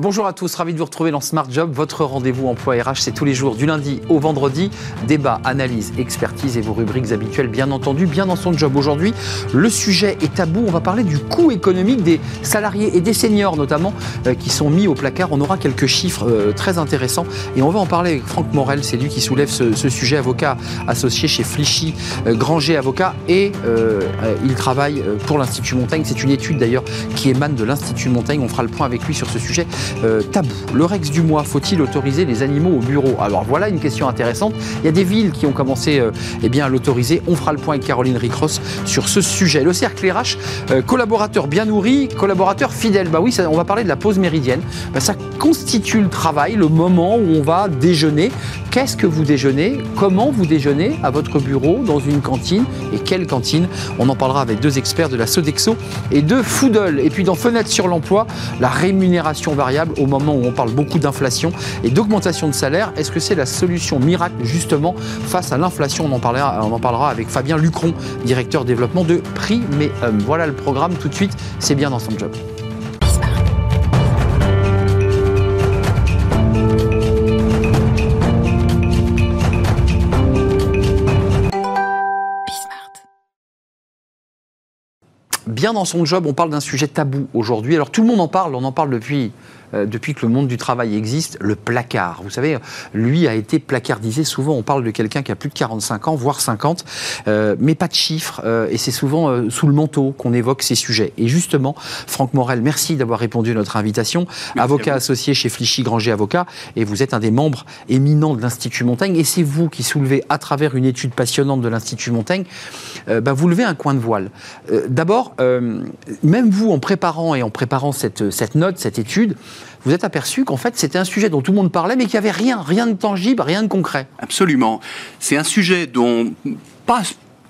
Bonjour à tous, ravi de vous retrouver dans Smart Job. Votre rendez-vous emploi RH, c'est tous les jours, du lundi au vendredi. Débat, analyse, expertise et vos rubriques habituelles, bien entendu, bien dans son job. Aujourd'hui, le sujet est tabou. On va parler du coût économique des salariés et des seniors, notamment, euh, qui sont mis au placard. On aura quelques chiffres euh, très intéressants et on va en parler avec Franck Morel. C'est lui qui soulève ce, sujet, avocat associé chez Flichy, euh, Granger Avocat, et il travaille pour l'Institut Montaigne. C'est une étude d'ailleurs qui émane de l'Institut Montaigne. On fera le point avec lui sur ce sujet. Euh, tabou. Le Rex du mois, faut-il autoriser les animaux au bureau? Alors voilà une question intéressante. Il y a des villes qui ont commencé euh, eh à l'autoriser. On fera le point avec Caroline Ricross sur ce sujet. Le cercle RH, euh, collaborateur bien nourri, collaborateur fidèle. Bah oui, on va parler de la pause méridienne. Bah, ça constitue le travail, le moment où on va déjeuner. Qu'est-ce que vous déjeunez? Comment vous déjeunez à votre bureau, dans une cantine? Et quelle cantine? On en parlera avec deux experts de la Sodexo et de Foodle. Et puis dans Fenêtre sur l'emploi, la rémunération variable au moment où on parle beaucoup d'inflation et d'augmentation de salaire. Est-ce que c'est la solution miracle justement face à l'inflation? On, en parlera, on en parlera avec Fabien Lucron, directeur développement de Premium. Voilà le programme tout de suite, c'est bien dans son job. bien dans son job, on parle d'un sujet tabou aujourd'hui. Alors tout le monde en parle, on en parle depuis euh, depuis que le monde du travail existe, le placard. Vous savez, lui a été placardisé. Souvent, on parle de quelqu'un qui a plus de 45 ans, voire 50, euh, mais pas de chiffres. Euh, et c'est souvent sous le manteau qu'on évoque ces sujets. Et justement, Franck Morel, merci d'avoir répondu à notre invitation. avocat associé chez Flichy Granger Avocat, et vous êtes un des membres éminents de l'Institut Montaigne. Et c'est vous qui soulevez, à travers une étude passionnante de l'Institut Montaigne, bah, vous levez un coin de voile. D'abord, même vous, en préparant et en préparant cette, cette note, cette étude, vous êtes aperçu qu'en fait c'était un sujet dont tout le monde parlait, mais qu'il n'y avait rien, rien de tangible, rien de concret. Absolument. C'est un sujet dont pas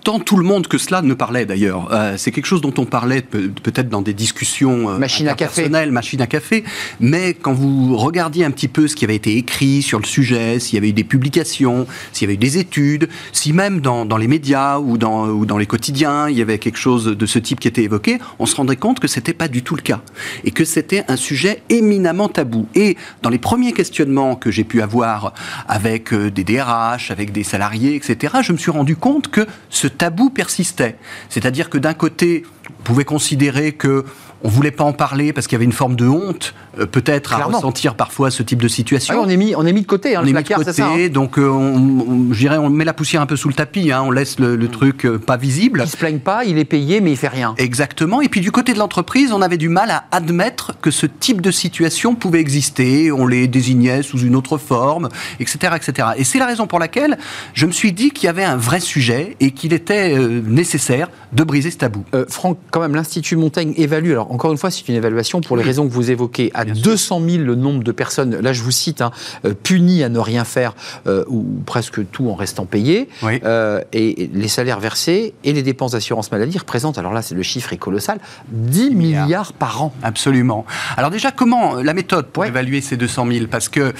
tant tout le monde que cela ne parlait d'ailleurs. Euh, c'est quelque chose dont on parlait peut-être dans des discussions euh, machine à café, machine à café. Mais quand vous regardiez un petit peu ce qui avait été écrit sur le sujet, s'il y avait eu des publications, s'il y avait eu des études, si même dans, dans les médias ou dans, ou dans les quotidiens il y avait quelque chose de ce type qui était évoqué, on se rendrait compte que c'était pas du tout le cas et que c'était un sujet éminemment tabou. Et dans les premiers questionnements que j'ai pu avoir avec euh, des DRH, avec des salariés, etc., je me suis rendu compte que ce tabou persistait. C'est-à-dire que d'un côté, pouvait considérer que on voulait pas en parler parce qu'il y avait une forme de honte, euh, peut-être, à ressentir parfois ce type de situation. Ah on, est mis, on est mis de côté, hein, on est mis de côté, hein. donc euh, on, on met la poussière un peu sous le tapis, hein, on laisse le, mm. truc euh, pas visible. Il se plaigne pas, il est payé, mais il fait rien. Exactement. Et puis du côté de l'entreprise, on avait du mal à admettre que ce type de situation pouvait exister. On les désignait sous une autre forme, etc., etc. Et c'est la raison pour laquelle je me suis dit qu'il y avait un vrai sujet et qu'il était nécessaire de briser ce tabou. Franck, quand même, l'Institut Montaigne évalue alors encore une fois, c'est une évaluation pour les raisons que vous évoquez. À 200 000 le nombre de personnes, là je vous cite, hein, euh, punies à ne rien faire euh, ou presque tout en restant payées, euh, et les salaires versés et les dépenses d'assurance maladie représentent, alors là le chiffre est colossal, 10 milliards. par an. Absolument. Alors déjà, comment la méthode pour évaluer ces 200 000 Parce que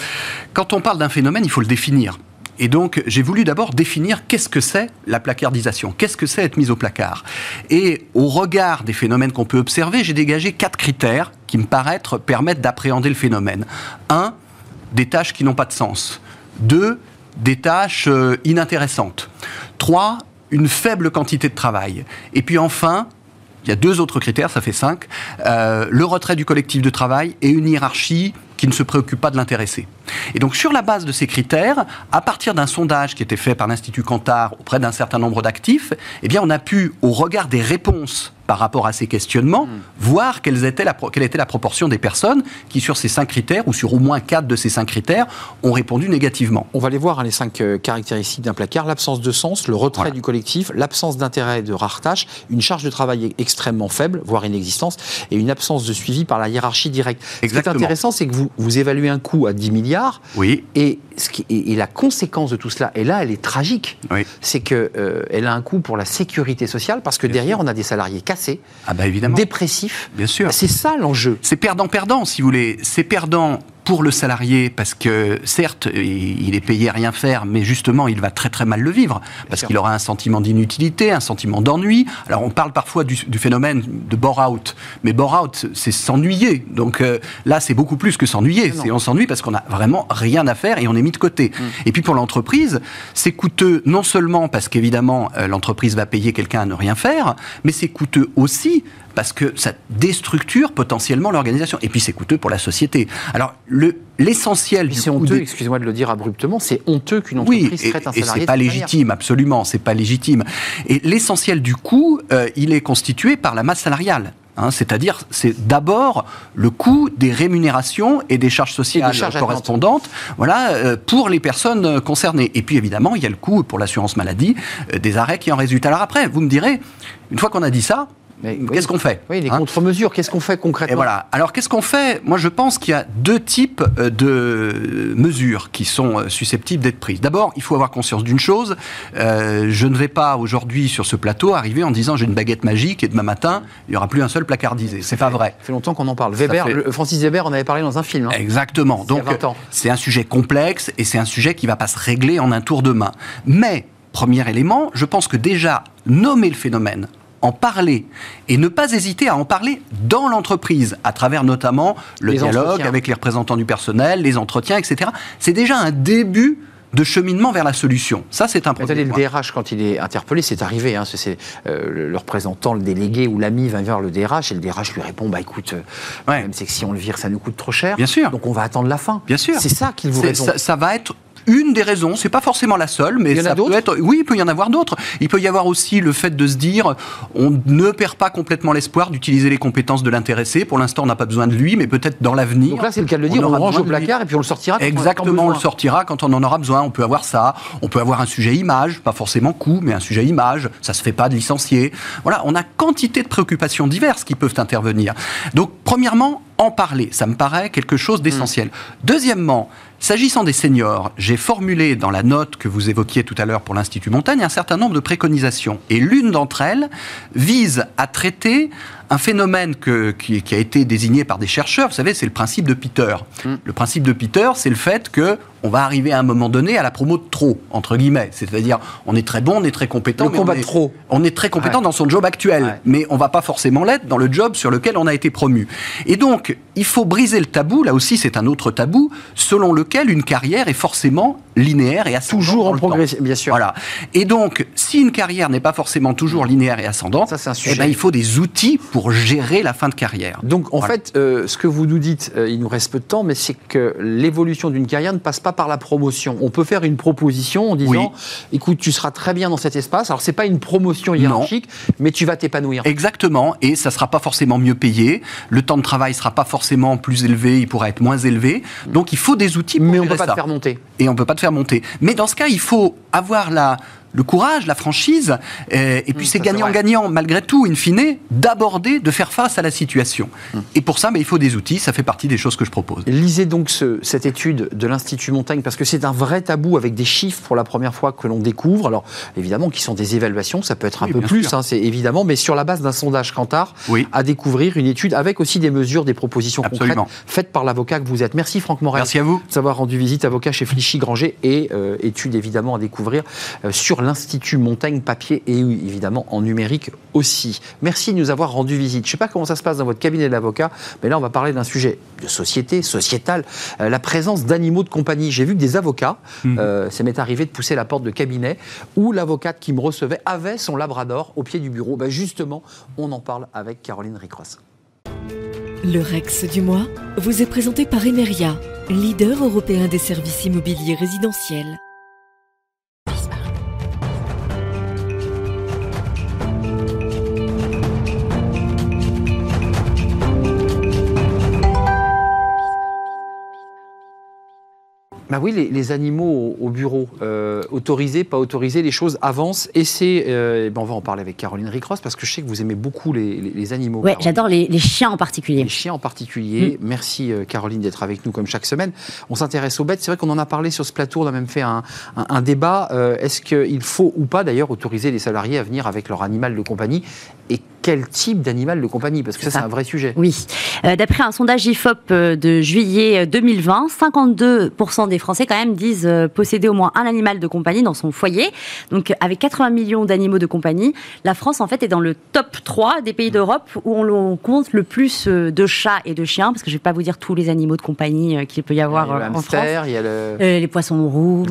quand on parle d'un phénomène, il faut le définir. Et donc, j'ai voulu d'abord définir qu'est-ce que c'est la placardisation, qu'est-ce que c'est être mise au placard? Et au regard des phénomènes qu'on peut observer, j'ai dégagé quatre critères qui me paraissent permettre d'appréhender le phénomène. Un, des tâches qui n'ont pas de sens. Deux, des tâches euh, inintéressantes. Trois, une faible quantité de travail. Et puis enfin, il y a deux autres critères, ça fait cinq, euh, le retrait du collectif de travail et une hiérarchie qui ne se préoccupe pas de l'intéressé. Et donc sur la base de ces critères, à partir d'un sondage qui était fait par l'Institut Cantar auprès d'un certain nombre d'actifs, eh bien on a pu, au regard des réponses par rapport à ces questionnements, hmm. voir quelle était, la, quelle était la proportion des personnes qui, sur ces cinq critères, ou sur au moins quatre de ces cinq critères, ont répondu négativement. On va les voir, hein, les cinq euh, caractéristiques d'un placard. L'absence de sens, le retrait du collectif, l'absence d'intérêt de rares tâches, une charge de travail extrêmement faible, voire inexistence, et une absence de suivi par la hiérarchie directe. Ce qui est intéressant, c'est que vous, vous évaluez un coût à 10 milliards, oui. et, ce qui, et, la conséquence de tout cela, et là, elle est tragique, c'est qu'elle euh, elle a un coût pour la sécurité sociale, parce que derrière, on a des salariés cassés ah bah évidemment. dépressif. Bien sûr. C'est ça l'enjeu. C'est perdant-perdant, si vous voulez. C'est perdant pour le salarié, parce que certes, il est payé à rien faire, mais justement, il va très très mal le vivre, parce qu'il aura un sentiment d'inutilité, un sentiment d'ennui. Alors on parle parfois du, phénomène de bore-out, mais bore-out, c'est s'ennuyer. Donc euh, là, c'est beaucoup plus que s'ennuyer. C'est on s'ennuie parce qu'on a vraiment rien à faire et on est mis de côté. Mm. Et puis pour l'entreprise, c'est coûteux non seulement parce qu'évidemment euh, l'entreprise va payer quelqu'un à ne rien faire, mais c'est coûteux aussi parce que ça déstructure potentiellement l'organisation. Et puis c'est coûteux pour la société. Alors l'essentiel C'est honteux, excusez-moi de le dire abruptement, c'est honteux qu'une entreprise oui, traite un salarié. Et c'est pas légitime, absolument, c'est pas légitime. Et l'essentiel du coût, euh, il est constitué par la masse salariale. Hein, c'est-à-dire, c'est d'abord le coût des rémunérations et des charges sociales correspondantes voilà, euh, pour les personnes concernées. Et puis, évidemment, il y a le coût pour l'assurance maladie euh, des arrêts qui en résultent. Alors après, vous me direz, une fois qu'on a dit ça, Qu'est-ce qu'on fait Oui, les hein contre-mesures, qu'est-ce qu'on fait concrètement Et voilà. Alors, qu'est-ce qu'on fait? Moi, je pense qu'il y a deux types euh, de mesures qui sont euh, susceptibles d'être prises. D'abord, il faut avoir conscience d'une chose. Euh, je ne vais pas aujourd'hui sur ce plateau arriver en disant j'ai une baguette magique et demain matin, il n'y aura plus un seul placardisé. C'est pas vrai. Ça fait longtemps qu'on en parle. Weber, Francis Weber en avait parlé dans un film. Hein. Exactement. Donc, c'est un sujet complexe et c'est un sujet qui ne va pas se régler en un tour de main. Mais, premier élément, je pense que déjà, nommer le phénomène, en parler et ne pas hésiter à en parler dans l'entreprise, à travers notamment le dialogue avec les représentants du personnel, les entretiens, etc. C'est déjà un début de cheminement vers la solution. Ça, c'est un premier Le DRH, quand il est interpellé, c'est arrivé. Hein, c'est euh, le représentant, le délégué ou l'ami va voir le DRH et le DRH lui répond bah écoute, euh, même c'est que si on le vire, ça nous coûte trop cher. Bien sûr. Donc on va attendre la fin. Bien sûr. C'est ça qu'il vous répond. ça, va être une des raisons. C'est pas forcément la seule, mais il y ça peut être. Oui, il peut y en avoir d'autres. Il peut y avoir aussi le fait de se dire, on ne perd pas complètement l'espoir d'utiliser les compétences de l'intéressé. Pour l'instant, on n'a pas besoin de lui, mais peut-être dans l'avenir. Donc là, c'est le cas de le dire. On, on range au placard et puis on le sortira. Exactement, on, le sortira quand on en aura besoin. On peut avoir ça. On peut avoir un sujet image, pas forcément coût, mais un sujet image. Ça se fait pas de licencier. Voilà, on a quantité de préoccupations diverses qui peuvent intervenir. Donc, premièrement, en parler. Ça me paraît quelque chose d'essentiel. Mm. Deuxièmement, S'agissant des seniors, j'ai formulé dans la note que vous évoquiez tout à l'heure pour l'Institut Montagne un certain nombre de préconisations. Et l'une d'entre elles vise à traiter un phénomène qui, a été désigné par des chercheurs, vous savez, c'est le principe de Peter. Mm. Le principe de Peter, c'est le fait que on va arriver à un moment donné à la promo de trop, entre guillemets. C'est-à-dire, on est très bon, on est très compétent. Le combat on est, trop. On est très compétent dans son job actuel, mais on va pas forcément l'être dans le job sur lequel on a été promu. Et donc, il faut briser le tabou, là aussi c'est un autre tabou, selon lequel une carrière est forcément linéaire et ascendante. Toujours en progression, bien sûr. Voilà. Et donc, si une carrière n'est pas forcément toujours linéaire et ascendante, Ça, un sujet. Eh ben, il faut des outils pour pour gérer la fin de carrière. Donc en fait, euh, ce que vous nous dites, euh, il nous reste peu de temps, mais c'est que l'évolution d'une carrière ne passe pas par la promotion. On peut faire une proposition en disant, écoute, tu seras très bien dans cet espace. Alors c'est pas une promotion hiérarchique, mais tu vas t'épanouir. Exactement, et ça sera pas forcément mieux payé. Le temps de travail sera pas forcément plus élevé, il pourra être moins élevé. Donc il faut des outils pour mais on ne peut pas te faire monter. Et on peut pas te faire monter. Mais dans ce cas, il faut avoir la le courage, la franchise, et, puis mm, c'est gagnant-gagnant, malgré tout, in fine, d'aborder, de faire face à la situation. Mm. Et pour ça, mais il faut des outils, ça fait partie des choses que je propose. Lisez donc cette étude de l'Institut Montaigne, parce que c'est un vrai tabou avec des chiffres pour la première fois que l'on découvre. Alors, évidemment, qui sont des évaluations, ça peut être un peu plus, hein, c'est évidemment, mais sur la base d'un sondage Kantar, à découvrir une étude avec aussi des mesures, des propositions concrètes faites par l'avocat que vous êtes. Merci Franck Morel. Merci à vous. D'avoir rendu visite, avocat chez Flichy Granger, et euh, étude évidemment à découvrir euh, sur l'Institut Montagne papier et évidemment en numérique aussi. Merci de nous avoir rendu visite. Je ne sais pas comment ça se passe dans votre cabinet d'avocat, mais là on va parler d'un sujet de société, sociétal, euh, la présence d'animaux de compagnie. J'ai vu que des avocats, mmh. euh, ça m'est arrivé de pousser la porte de cabinet, où l'avocate qui me recevait avait son labrador au pied du bureau. Ben justement, on en parle avec Caroline Ricross. Le Rex du mois vous est présenté par Emeria, leader européen des services immobiliers résidentiels. Bah oui, les, animaux au, bureau, euh, autorisés, pas autorisés, les choses avancent. Et c'est, euh, ben on va en parler avec Caroline Ricross parce que je sais que vous aimez beaucoup les, animaux. Oui, j'adore les, chiens en particulier. Les chiens en particulier. Mm. Merci euh, Caroline d'être avec nous comme chaque semaine. On s'intéresse aux bêtes. C'est vrai qu'on en a parlé sur ce plateau. On a même fait un, débat. Est-ce qu'il faut ou pas d'ailleurs autoriser les salariés à venir avec leur animal de compagnie Et quel type d'animal de compagnie Parce que ça, c'est un vrai sujet. Oui. Euh, d'après un sondage IFOP euh, de juillet 2020, 52% des Français quand même disent posséder au moins un animal de compagnie dans son foyer. Donc avec 80 millions d'animaux de compagnie, la France en fait est dans le top 3 des pays d'Europe où on, compte le plus de chats et de chiens, parce que je ne vais pas vous dire tous les animaux de compagnie qu'il peut y avoir en France. Il y a le... les poissons rouges,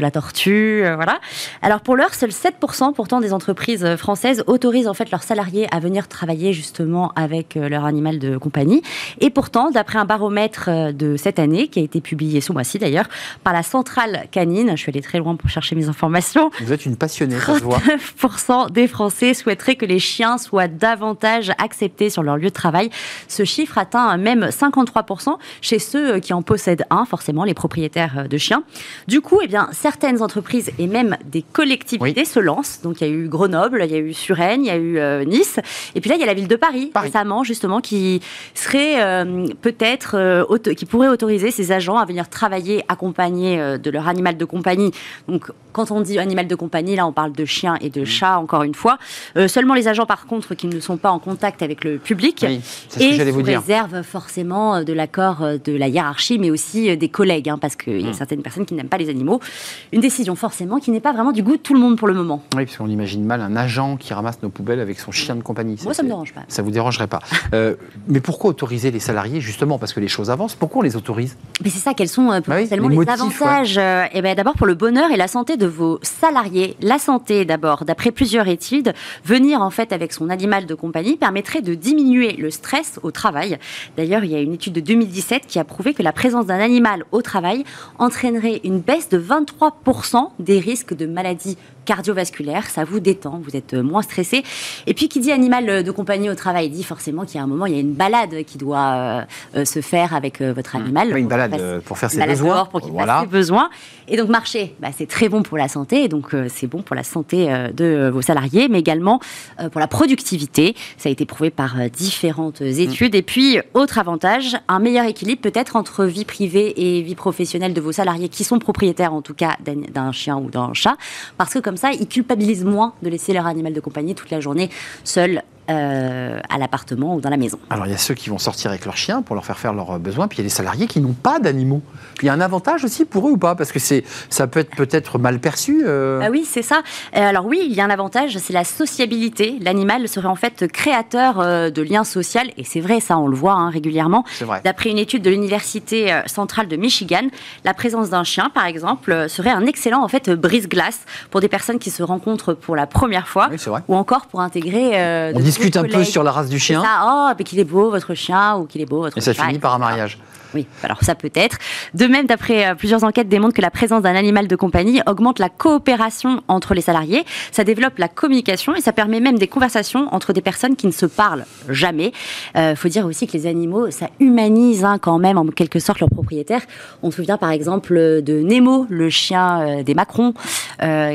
la tortue, voilà. Alors pour l'heure, seuls 7% pourtant des entreprises françaises autorisent en fait leurs salariés à venir travailler justement avec euh, leur animal de compagnie. Et pourtant, d'après un baromètre euh, de cette année, qui a été publié ce mois-ci d'ailleurs, par la centrale canine, je suis allée très loin pour chercher mes informations. Vous êtes une passionnée, ça se voit. 39% des Français souhaiteraient que les chiens soient davantage acceptés sur leur lieu de travail. Ce chiffre atteint même 53% chez ceux qui en possèdent un, forcément les propriétaires de chiens. Du coup, eh bien, certaines entreprises et même des collectivités se lancent. Donc il y a eu Grenoble, il y a eu Suresnes, il y a eu euh, Nice. Et puis là, il y a la ville de Paris, récemment, justement, qui serait euh, peut-être, euh, qui pourrait autoriser ses agents à venir travailler accompagnés de leur animal de compagnie. Donc, quand on dit animal de compagnie, là, on parle de chiens et de chats, encore une fois. seulement les agents, par contre, qui ne sont pas en contact avec le public. Oui, et sous vous réserve forcément de l'accord de la hiérarchie, mais aussi des collègues, hein, parce qu'il y a mmh. certaines personnes qui n'aiment pas les animaux. Une décision, forcément, qui n'est pas vraiment du goût de tout le monde pour le moment. Oui, parce qu'on imagine mal un agent qui ramasse nos poubelles avec son chien de compagnie. Moi, ça ne me dérange pas. Ça vous dérangerait pas. Euh, mais pourquoi autoriser les salariés Justement parce que les choses avancent. Pourquoi on les autorise? Mais c'est ça, quels sont euh, bah les, avantages euh, Eh ben, D'abord pour le bonheur et la santé de vos salariés. La santé d'abord. D'après plusieurs études, venir en fait avec son animal de compagnie permettrait de diminuer le stress au travail. D'ailleurs, il y a une étude de 2017 qui a prouvé que la présence d'un animal au travail entraînerait une baisse de 23% des risques de maladies cardiovasculaire, ça vous détend, vous êtes euh, moins stressé. Et puis qui dit animal euh, de compagnie au travail dit forcément qu'il y a un moment, il y a une balade qui doit euh, se faire avec votre mmh. animal. Oui, une balade pour faire ses besoins. Pour qu'il fasse ses besoins. Et donc marcher, bah, c'est très bon pour la santé, et donc c'est bon pour la santé de vos salariés, mais également pour la productivité. Ça a été prouvé par différentes mmh. études. Et puis, autre avantage, un meilleur équilibre peut-être entre vie privée et vie professionnelle de vos salariés qui sont propriétaires en tout cas d'un chien ou d'un chat. Parce que comme ça, ils culpabilisent moins de laisser leur animal de compagnie toute la journée seul euh, à l'appartement ou dans la maison. Alors il y a ceux qui vont sortir avec leurs chiens pour leur faire faire leurs besoins, puis il y a les salariés qui n'ont pas d'animaux. Il y a un avantage aussi pour eux ou pas? Parce que c'est, ça peut être peut-être mal perçu. Euh. Ah oui, c'est ça. Euh, alors oui, il y a un avantage, c'est la sociabilité. L'animal serait en fait créateur de liens sociaux, et c'est vrai, ça on le voit hein, régulièrement. D'après une étude de l'université centrale de Michigan, la présence d'un chien, par exemple, serait un excellent en fait brise-glace pour des personnes qui se rencontrent pour la première fois, ou encore pour intégrer discute un peu sur la race du chien. oh, qu'il est beau votre chien ou qu'il est beau votre Et ça finit par un mariage. Oui, alors ça peut être. De même, d'après euh, plusieurs enquêtes, démontrent que la présence d'un animal de compagnie augmente la coopération entre les salariés, ça développe la communication et ça permet même des conversations entre des personnes qui ne se parlent jamais. Il euh, faut dire aussi que les animaux, ça humanise hein, quand même en quelque sorte leurs propriétaires. On se souvient par exemple de Nemo, le chien euh, des Macron,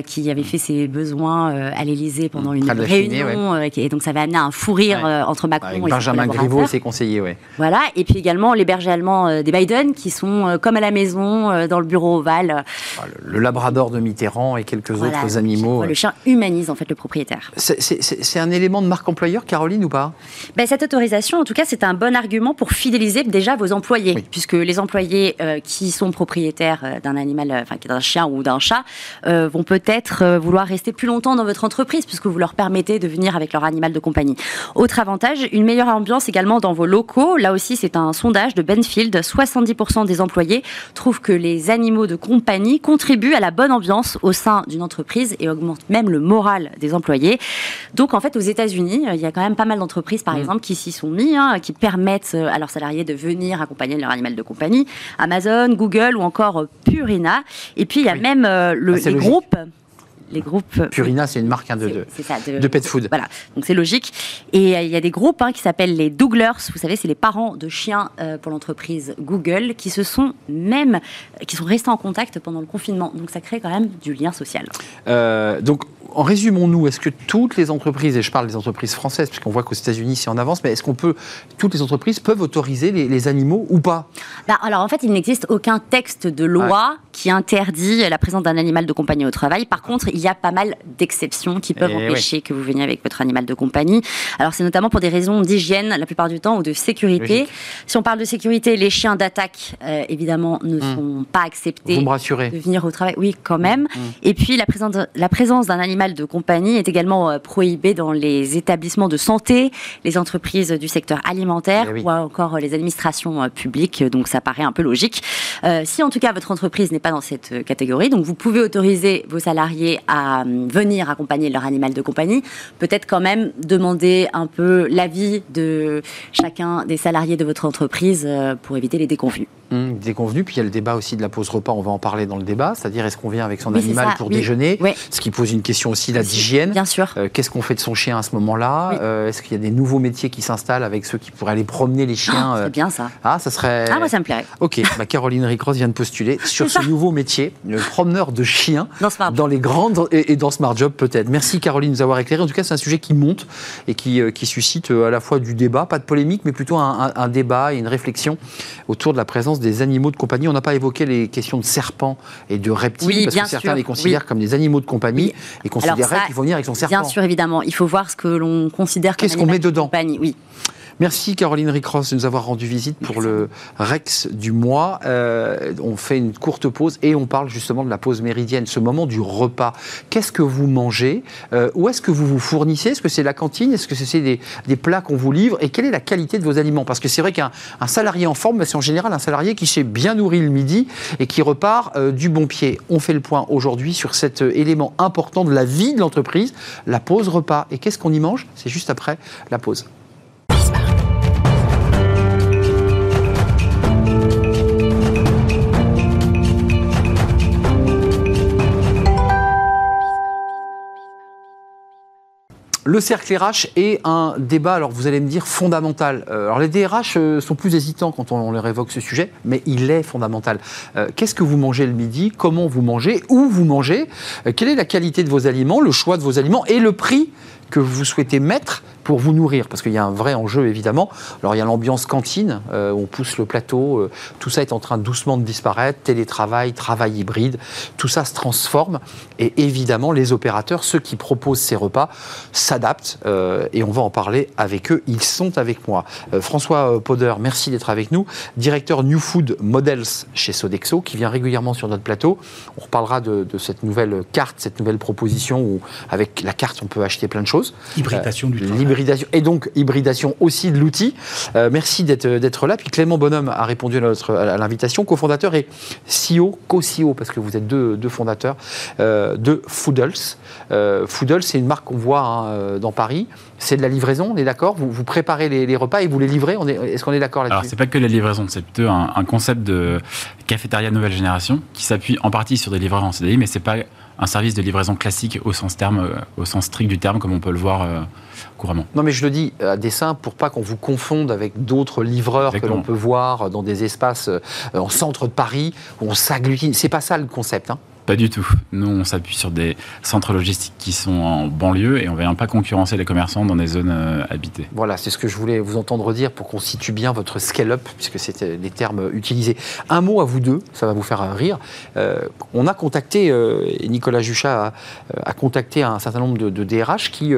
qui avait fait ses besoins à l'Élysée pendant une réunion, et donc ça avait amené un fou rire entre Macron et Benjamin Griveaux et ses conseillers, ouais. Voilà, et puis également les bergers allemands euh, des Biden qui sont euh, comme à la maison euh, dans le bureau ovale. Ah, le, labrador de Mitterrand et quelques autres animaux. Le chien humanise en fait le propriétaire. C'est un élément de marque employeur, Caroline, ou pas? Ben, Cette autorisation, en tout cas, c'est un bon argument pour fidéliser déjà vos employés, puisque les employés qui sont propriétaires d'un animal, enfin d'un chien ou d'un chat, vont peut-être vouloir rester plus longtemps dans votre entreprise, puisque vous leur permettez de venir avec leur animal de compagnie. Autre avantage, une meilleure ambiance également dans vos locaux. Là aussi, c'est un sondage de Benfield 70% des employés trouvent que les animaux de compagnie contribuent à la bonne ambiance au sein d'une entreprise et augmentent même le moral des employés. Donc en fait, aux États-Unis, il y a quand même pas mal d'entreprises, par mmh. exemple, qui s'y sont mis, hein, qui permettent euh, à leurs salariés de venir accompagner leur animal de compagnie. Amazon, Google ou encore Purina. Et puis il y a même euh, le, ah, les groupes les groupes. Purina, c'est une marque hein, de, de, pet food. Voilà, donc c'est logique. Et euh, il y a des groupes hein, qui s'appellent les Douglers. Vous savez, c'est les parents de chiens euh, pour l'entreprise Google qui se sont même, qui sont restés en contact pendant le confinement. Donc ça crée quand même du lien social. Euh, donc en résumons-nous, est-ce que toutes les entreprises, et je parle des entreprises françaises, puisqu'on voit qu'aux États-Unis c'est en avance, mais est-ce qu'on peut, toutes les entreprises peuvent autoriser les, animaux ou pas? Bah, Alors en fait, il n'existe aucun texte de loi qui interdit la présence d'un animal de compagnie au travail. Par contre, il y a pas mal d'exceptions qui peuvent eh empêcher que vous veniez avec votre animal de compagnie. Alors c'est notamment pour des raisons d'hygiène la plupart du temps ou de sécurité. Si on parle de sécurité, les chiens d'attaque, euh, évidemment, ne hmm. sont pas acceptés vous me rassurez. de venir au travail. Oui, quand même. Hmm. Et puis la présence, la présence d'un animal de compagnie est également euh, prohibée dans les établissements de santé, les entreprises du secteur alimentaire eh ou encore les administrations euh, publiques. Donc ça paraît un peu logique. si en tout cas votre entreprise n'est pas dans cette euh, catégorie. Donc vous pouvez autoriser vos salariés à euh, venir accompagner leur animal de compagnie. Peut-être quand même demander un peu l'avis de chacun des salariés de votre entreprise euh, pour éviter les déconvenus. Mmh, déconvenus. Puis il y a le débat aussi de la pause repas. On va en parler dans le débat. C'est-à-dire est-ce qu'on vient avec son animal pour déjeuner Ce qui pose une question aussi là d'hygiène. Bien sûr. Qu'est-ce qu'on fait de son chien à ce moment-là Est-ce qu'il y a des nouveaux métiers qui s'installent avec ceux qui pourraient aller promener les chiens C'est bien ça. Ah, ça serait. Ah, moi ça me plairait. Ok. bah, Caroline Ricross vient de postuler sur ce nouveau métier, le promeneur de chiens, dans, les grandes et, dans Smart Job peut-être. Merci Caroline de nous avoir éclairé. En tout cas, c'est un sujet qui monte et qui, euh, qui, suscite euh, à la fois du débat, pas de polémique, mais plutôt un, débat et une réflexion autour de la présence des animaux de compagnie. On n'a pas évoqué les questions de serpents et de reptiles, parce que certains les considèrent comme des animaux de compagnie et considèrent qu'il faut venir avec son serpent. Bien sûr, évidemment. Il faut voir ce que l'on considère comme Qu'est-ce qu'on met dedans compagnie. Oui. Merci Caroline Ricross de nous avoir rendu visite pour le Rex du mois. Euh, on fait une courte pause et on parle justement de la pause méridienne, ce moment du repas. Qu'est-ce que vous mangez euh, Où est-ce que vous vous fournissez? Est-ce que c'est la cantine? Est-ce que c'est des, plats qu'on vous livre? Et quelle est la qualité de vos aliments? Parce que c'est vrai qu'un salarié en forme, c'est en général un salarié qui s'est bien nourri le midi et qui repart euh, du bon pied. On fait le point aujourd'hui sur cet élément important de la vie de l'entreprise, la pause repas. Et qu'est-ce qu'on y mange? C'est juste après la pause. Le cercle RH est un débat, alors vous allez me dire, fondamental. Euh, alors les DRH euh, sont plus hésitants quand on, leur évoque ce sujet, mais il est fondamental. Euh, qu'est-ce que vous mangez le midi? Comment vous mangez? Où vous mangez? Quelle est la qualité de vos aliments, le choix de vos aliments? Et le prix que vous souhaitez mettre pour vous nourrir, parce qu'il y a un vrai enjeu évidemment. Alors il y a l'ambiance cantine, euh, on pousse le plateau, euh, tout ça est en train doucement de disparaître, télétravail, travail hybride, tout ça se transforme, et évidemment les opérateurs, ceux qui proposent ces repas, s'adaptent, euh, et on va en parler avec eux, ils sont avec moi. François Poder, merci d'être avec nous, directeur New Food Models chez Sodexo, qui vient régulièrement sur notre plateau. On reparlera de, de cette nouvelle carte, cette nouvelle proposition où avec la carte on peut acheter plein de choses. Hybridation du travail et donc hybridation aussi de l'outil. Euh, merci d'être là. Puis Clément Bonhomme a répondu à, notre, à l'invitation, cofondateur et CEO, co-CEO, parce que vous êtes deux, fondateurs euh, de Foodles. Euh, Foodles, c'est une marque qu'on voit hein, dans Paris. C'est de la livraison, on est d'accord? Vous, vous, préparez les, repas et vous les livrez? Est-ce qu'on est, d'accord là-dessus? Alors, c'est pas que la livraison, c'est plutôt un, concept de cafétéria nouvelle génération qui s'appuie en partie sur des livreurs en CDI, mais c'est pas un service de livraison classique au sens, terme, au sens strict du terme, comme on peut le voir couramment. Non, mais je le dis à dessein pour pas qu'on vous confonde avec d'autres livreurs que l'on peut voir dans des espaces euh, en centre de Paris où on s'agglutine. C'est pas ça le concept. Hein. Pas du tout. Nous, on s'appuie sur des centres logistiques qui sont en banlieue et on ne vient pas concurrencer les commerçants dans des zones euh, habitées. Voilà, c'est ce que je voulais vous entendre dire pour qu'on situe bien votre scale-up, puisque c'était les termes utilisés. Un mot à vous deux, ça va vous faire rire. Euh, on a contacté, euh, Nicolas Juchat a, contacté un certain nombre de, DRH qui,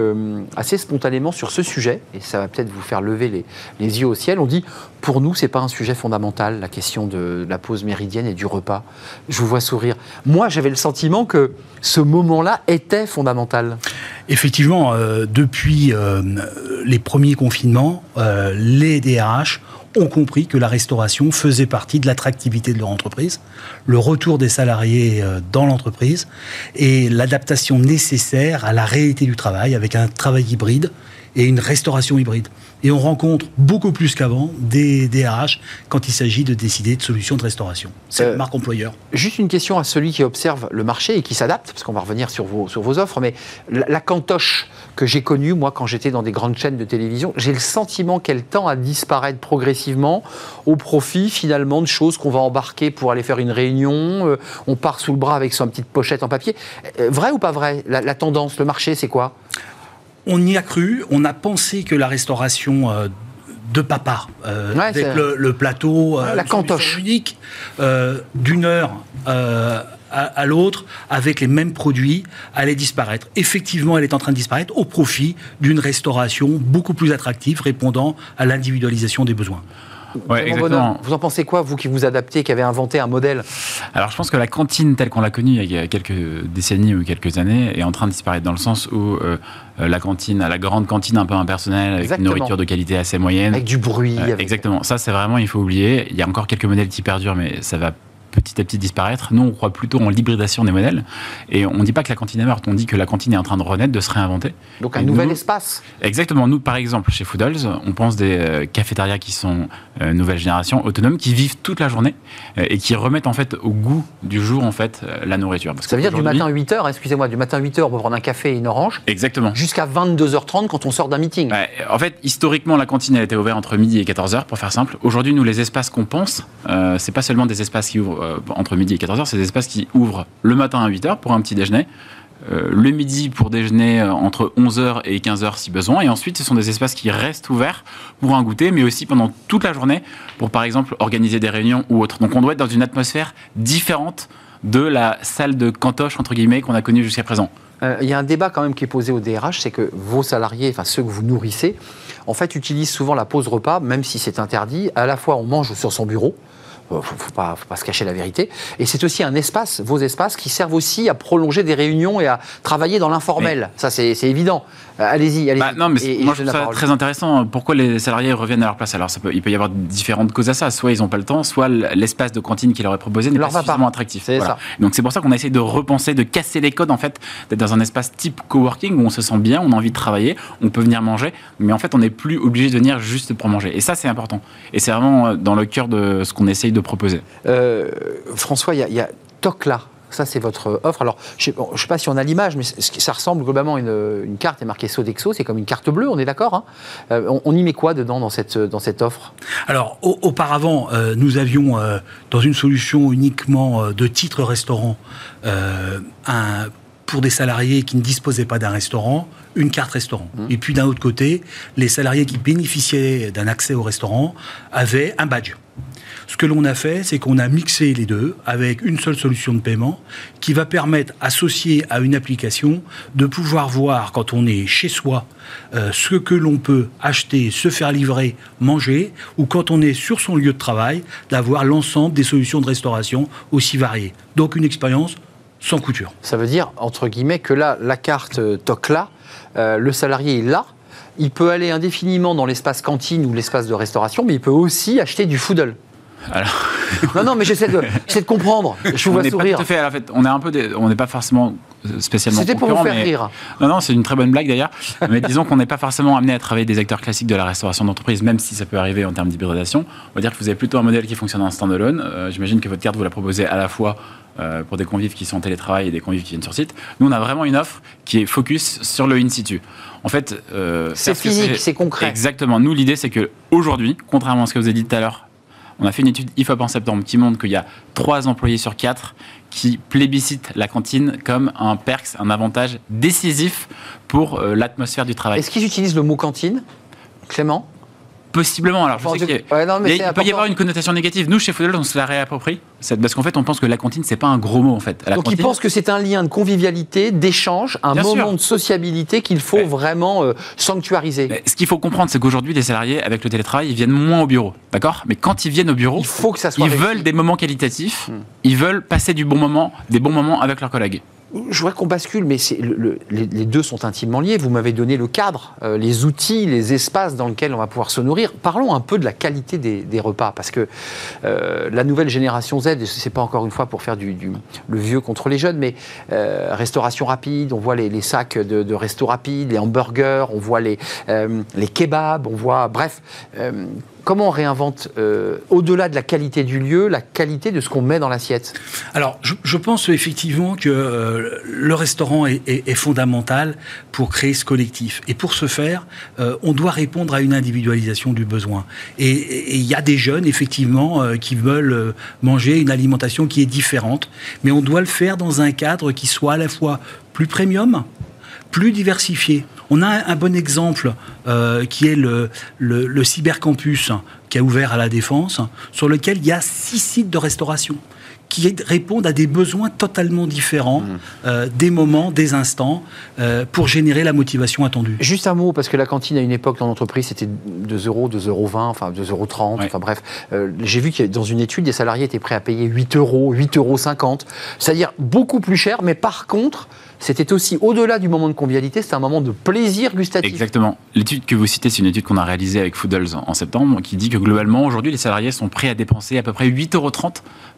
assez spontanément sur ce sujet, et ça va peut-être vous faire lever les, les yeux au ciel, on dit pour nous, c'est pas un sujet fondamental, la question de la pause méridienne et du repas. Je vous vois sourire. Moi, j'avais le sentiment que ce moment-là était fondamental. Effectivement, euh, depuis euh, les premiers confinements, euh, les DRH ont compris que la restauration faisait partie de l'attractivité de leur entreprise, le retour des salariés dans l'entreprise et l'adaptation nécessaire à la réalité du travail avec un travail hybride et une restauration hybride. Et on rencontre beaucoup plus qu'avant des DRH quand il s'agit de décider de solutions de restauration. C'est Euh, marque employeur. Juste une question à celui qui observe le marché et qui s'adapte, parce qu'on va revenir sur vos, sur vos offres, mais la, la cantoche que j'ai connue, moi, quand j'étais dans des grandes chaînes de télévision, j'ai le sentiment qu'elle tend à disparaître progressivement au profit, finalement, de choses qu'on va embarquer pour aller faire une réunion. euh, on part sous le bras avec son petite pochette en papier. Euh, vrai ou pas vrai la, la tendance, le marché, c'est quoi? On y a cru, on a pensé que la restauration euh, de papa, euh, Ouais, avec le, le plateau, euh, La cantoche. unique, d'une heure à, à l'autre, avec les mêmes produits, allait disparaître. Effectivement, elle est en train de disparaître au profit d'une restauration beaucoup plus attractive, répondant à l'individualisation des besoins. Ouais, Vous en pensez quoi, vous qui vous adaptez, qui avez inventé un modèle? Alors je pense que la cantine telle qu'on l'a connue il y a quelques décennies ou quelques années est en train de disparaître dans le sens où euh, euh, la cantine, la grande cantine un peu impersonnelle avec Exactement. une nourriture de qualité assez moyenne. Avec du bruit Euh, avec- Exactement. Ça, c'est vraiment, il faut oublier. Il y a encore quelques modèles qui perdurent, mais ça va petit à petit disparaître. Nous, on croit plutôt en l'hybridation des modèles. Et on ne dit pas que la cantine est morte, on dit que la cantine est en train de renaître, de se réinventer. Donc un Et nouvel nous- espace. Exactement. Nous, par exemple, chez Foodles, on pense des euh, cafétérias qui sont euh, nouvelle génération, autonomes, qui vivent toute la journée euh, et qui remettent en fait au goût du jour en fait euh, la nourriture. Parce Ça veut dire du matin 8h, excusez-moi, du matin 8h, on peut prendre un café et une orange, Exactement. jusqu'à 22h30 quand on sort d'un meeting. Ouais, en fait, historiquement, la cantine elle était ouverte entre midi et 14h, pour faire simple. Aujourd'hui, nous, les espaces qu'on pense, euh, c'est pas seulement des espaces qui ouvrent entre midi et 14h, c'est des espaces qui ouvrent le matin à 8h pour un petit déjeuner, euh, le midi pour déjeuner euh, entre 11h et 15h si besoin, et ensuite, ce sont des espaces qui restent ouverts pour un goûter, mais aussi pendant toute la journée pour, par exemple, organiser des réunions ou autre. Donc, on doit être dans une atmosphère différente de la salle de cantoche, entre guillemets, qu'on a connue jusqu'à présent. Euh, Il y a un débat quand même qui est posé au DRH, c'est que vos salariés, enfin ceux que vous nourrissez, en fait utilisent souvent la pause repas, même si c'est interdit. À la fois, on mange sur son bureau. Euh, Faut, faut pas, faut pas se cacher la vérité. Et c'est aussi un espace, vos espaces, qui servent aussi à prolonger des réunions et à travailler dans l'informel. Ça, c'est évident. Euh, allez-y, allez-y. Bah, non, mais Et- et moi je trouve ça très intéressant. Pourquoi les salariés reviennent à leur place? Alors, ça peut, il peut y avoir différentes causes à ça. Soit ils n'ont pas le temps, soit l'espace de cantine qui leur est proposé n'est pas suffisamment attractif. C'est ça. Donc c'est pour ça qu'on a essayé de repenser, de casser les codes en fait, d'être dans un espace type coworking où on se sent bien, on a envie de travailler, on peut venir manger, mais en fait on n'est plus obligé de venir juste pour manger. Et ça c'est important. Et c'est vraiment euh, dans le cœur de ce qu'on essaye de proposer. Euh, François, il y a, y a Tocla. Ça, c'est votre offre. Alors, je ne sais, pas si on a l'image, mais ça ressemble globalement à une, une carte. Est marqué Sodexo. C'est comme une carte bleue, on est d'accord hein? Euh, on, on y met quoi dedans dans cette, dans cette offre? Alors, au- auparavant, euh, nous avions, euh, dans une solution uniquement euh, de titre restaurant, euh, un, pour des salariés qui ne disposaient pas d'un restaurant, une carte restaurant. Et puis d'un autre côté, les salariés qui bénéficiaient d'un accès au restaurant avaient un badge. Ce que l'on a fait, c'est qu'on a mixé les deux avec une seule solution de paiement qui va permettre, associée à une application, de pouvoir voir quand on est chez soi euh, ce que l'on peut acheter, se faire livrer, manger, ou quand on est sur son lieu de travail, d'avoir l'ensemble des solutions de restauration aussi variées. Donc une expérience sans couture. Ça veut dire, entre guillemets, que là, la carte euh, Tocla, euh, le salarié est là. Il peut aller indéfiniment dans l'espace cantine ou l'espace de restauration, mais il peut aussi acheter du foodle. Alors, Non, non, mais j'essaie de, comprendre. Je vous on vois pas sourire. tout à fait. En fait, on est un peu, des- on n'est pas forcément spécialement. C'était pour vous faire mais- rire. Non, non, c'est une très bonne blague d'ailleurs. Mais disons qu'on n'est pas forcément amené à travailler des acteurs classiques de la restauration d'entreprise, même si ça peut arriver en termes d'hybridation. On va dire que vous avez plutôt un modèle qui fonctionne en standalone. Euh, J'imagine que votre carte, vous la proposez à la fois euh, pour des convives qui sont en télétravail et des convives qui viennent sur site. Nous, on a vraiment une offre qui est focus sur le in situ. En fait, euh, C'est physique, c'est concret. Exactement. Nous, l'idée, c'est que aujourd'hui, contrairement à ce que vous avez dit tout à l'heure, on a fait une étude IFOP en septembre qui montre qu'il y a trois employés sur quatre qui plébiscitent la cantine comme un perks, un avantage décisif pour euh, l'atmosphère du travail. Est-ce qu'ils utilisent le mot cantine, Clément? Possiblement. Alors, je sais qu'il ouais, y peut y avoir une connotation négative. Nous, chez Foodle, on se la réapproprie. Parce qu'en fait, on pense que la cantine, c'est pas un gros mot, en fait. La Donc ils pensent que c'est un lien de convivialité, d'échange, un Bien moment sûr. de sociabilité qu'il faut Ouais. vraiment euh, sanctuariser. Mais Ce qu'il faut comprendre, c'est qu'aujourd'hui, les salariés, avec le télétravail, ils viennent moins au bureau. D'accord? Mais quand ils viennent au bureau, Il faut que ça soit ils réussi. veulent des moments qualitatifs, Hmm. ils veulent passer du bon moment, des bons moments avec leurs collègues. Je voudrais qu'on bascule, mais les, deux sont intimement liés. Vous m'avez donné le cadre, euh, les outils, les espaces dans lesquels on va pouvoir se nourrir. Parlons un peu de la qualité des, repas, parce que euh, la nouvelle génération Z, c'est pas encore une fois pour faire du, le vieux contre les jeunes, mais euh, restauration rapide, on voit les, sacs de, de resto rapide, les hamburgers, on voit les, les kebabs, on voit, bref comment on réinvente, euh, au-delà de la qualité du lieu, la qualité de ce qu'on met dans l'assiette? Alors, je, pense effectivement que euh, le restaurant est, fondamental pour créer ce collectif. Et pour ce faire, euh, on doit répondre à une individualisation du besoin. Et il y a des jeunes, effectivement, qui veulent manger une alimentation qui est différente, mais on doit le faire dans un cadre qui soit à la fois plus premium, plus diversifié. On a un bon exemple euh, qui est le, le, cybercampus qui a ouvert à la Défense, sur lequel il y a six sites de restauration qui répondent à des besoins totalement différents, mmh. euh, des moments, des instants, euh, pour générer la motivation attendue. Juste un mot, parce que la cantine à une époque dans l'entreprise, c'était 2 euros, 2,20 euros, enfin 2,30 euros, enfin bref. J'ai vu que dans une étude, des salariés étaient prêts à payer 8 euros, 8,50 euros, c'est-à-dire beaucoup plus cher, mais par contre, c'était aussi, au-delà du moment de convivialité, c'était un moment de plaisir gustatif. Exactement. L'étude que vous citez, c'est une étude qu'on a réalisée avec Foodles en septembre, qui dit que globalement, aujourd'hui, les salariés sont prêts à dépenser à peu près 8,30 euros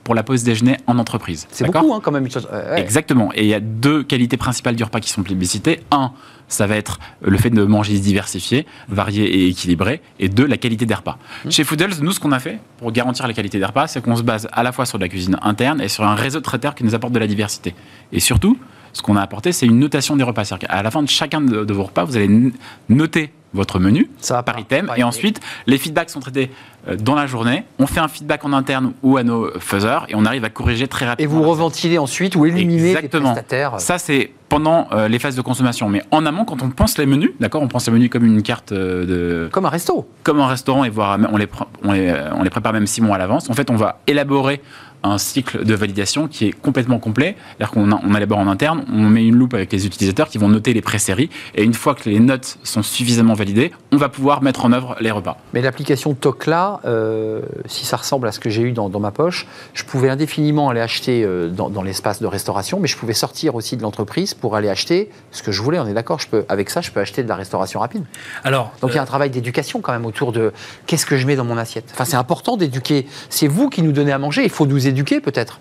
pour la pause déjeuner en entreprise. C'est beaucoup, hein, quand même. Exactement. Et il y a deux qualités principales du repas qui sont plébiscitées. Un, ça va être le fait de manger diversifié, varié et équilibré. Et deux, la qualité des repas. Mmh. Chez Foodles, nous, ce qu'on a fait pour garantir la qualité des repas, c'est qu'on se base à la fois sur la cuisine interne et sur un réseau de traiteurs qui nous apporte de la diversité. Et surtout, ce qu'on a apporté, c'est une notation des repas. C'est-à-dire qu'à la fin de chacun de, vos repas, vous allez noter votre menu Ça par item, et ensuite les feedbacks sont traités euh, dans la journée. On fait un feedback en interne ou à nos faiseurs et on arrive à corriger très rapidement. Et vous reventilez ensuite ou éliminez les prestataires. Ça c'est pendant euh, les phases de consommation, mais en amont quand on pense les menus, d'accord, on pense les menus comme une carte euh, de comme un resto, comme un restaurant et voir on les on les, on les prépare même six mois à l'avance. En fait, on va élaborer un cycle de validation qui est complètement complet. C'est-à-dire qu'on on élabore en interne, on met une loupe avec les utilisateurs qui vont noter les pré-séries, et une fois que les notes sont suffisamment validées, on va pouvoir mettre en œuvre les repas. Mais l'application Tocla, euh, si ça ressemble à ce que j'ai eu dans, ma poche, je pouvais indéfiniment aller acheter euh, dans, l'espace de restauration, mais je pouvais sortir aussi de l'entreprise pour aller acheter ce que je voulais. On est d'accord, je peux, avec ça, je peux acheter de la restauration rapide. Alors, Donc il y a un euh, travail d'éducation quand même autour de qu'est-ce que je mets dans mon assiette. Enfin, c'est important d'éduquer. C'est vous qui nous donnez à manger, il faut nous éduquer peut-être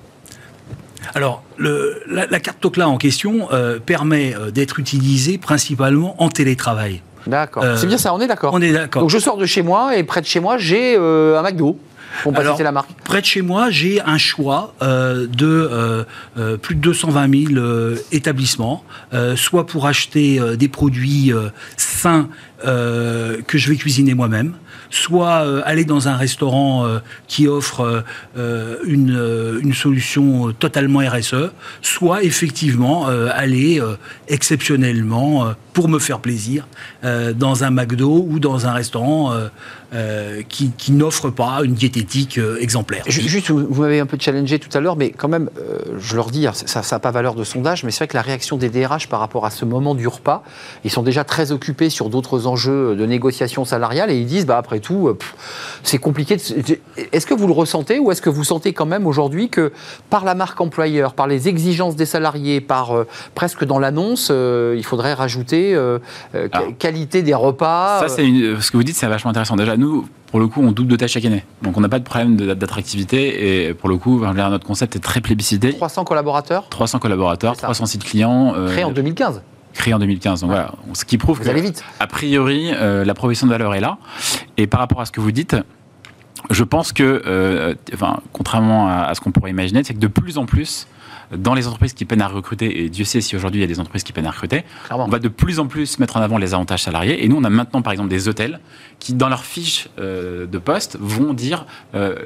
alors, la, carte TOCLA en question euh, permet euh, d'être utilisée principalement en télétravail. D'accord. c'est bien ça, on est d'accord. On est d'accord. Donc je sors de chez moi et près de chez moi, j'ai un McDo. Pour Alors, la marque. Près de chez moi, j'ai un choix euh, de plus de 220 000 établissements, soit pour acheter des produits sains que je vais cuisiner moi-même, soit euh, aller dans un restaurant euh, qui offre euh, une, une, solution totalement RSE, soit effectivement aller exceptionnellement pour me faire plaisir dans un McDo ou dans un restaurant qui, qui n'offre pas une diététique exemplaire. Juste, vous m'avez un peu challengé tout à l'heure, mais quand même, je leur dis, hein, ça n'a pas valeur de sondage, mais c'est vrai que la réaction des DRH par rapport à ce moment du repas, ils sont déjà très occupés sur d'autres enjeux de négociation salariale et ils disent, bah, après tout, euh, c'est compliqué. Est-ce que vous le ressentez ou est-ce que vous sentez quand même aujourd'hui que par la marque employeur, par les exigences des salariés, par euh, presque dans l'annonce, euh, il faudrait rajouter qualité des repas Ça, c'est ce que vous dites, c'est vachement intéressant. Déjà, nous, pour le coup, on double de tâches chaque année. Donc on n'a pas de problème d'attractivité et pour le coup, notre concept est très plébiscité. 300 collaborateurs 300 collaborateurs, 300 sites clients. Créé en 2015 créé en 2015. Donc voilà, ce qui prouve que, vite. a priori, euh, la proposition de valeur est là. Et par rapport à ce que vous dites, je pense que, euh, enfin, contrairement à, ce qu'on pourrait imaginer, c'est que de plus en plus, dans les entreprises qui peinent à recruter, et Dieu sait si aujourd'hui il y a des entreprises qui peinent à recruter, on va de plus en plus mettre en avant les avantages salariés. Et nous, on a maintenant par exemple des hôtels qui, dans leur fiche euh, de poste, vont dire euh,